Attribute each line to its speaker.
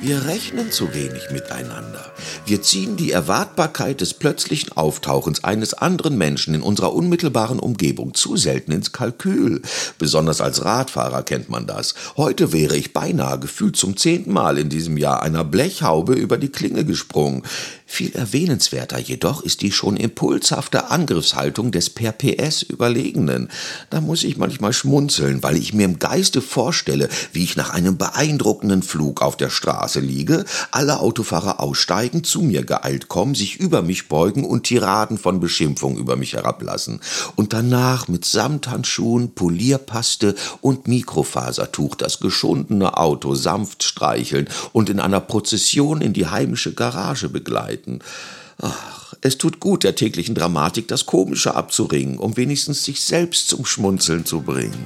Speaker 1: Wir rechnen zu wenig miteinander. Wir ziehen die Erwartbarkeit des plötzlichen Auftauchens eines anderen Menschen in unserer unmittelbaren Umgebung zu selten ins Kalkül. Besonders als Radfahrer kennt man das. Heute wäre ich beinahe gefühlt zum zehnten Mal in diesem Jahr einer Blechhaube über die Klinge gesprungen. Viel erwähnenswerter jedoch ist die schon impulshafte Angriffshaltung des per PS Überlegenen. Da muss ich manchmal schmunzeln, weil ich mir im Geiste vorstelle, wie ich nach einem beeindruckenden Flug auf der Straße liege, alle Autofahrer aussteigen, zu mir geeilt kommen, sich über mich beugen und Tiraden von Beschimpfung über mich herablassen. Und danach mit Samthandschuhen, Polierpaste und Mikrofasertuch das geschundene Auto sanft streicheln und in einer Prozession in die heimische Garage begleiten. Ach, es tut gut, der täglichen Dramatik das Komische abzuringen, um wenigstens sich selbst zum Schmunzeln zu bringen.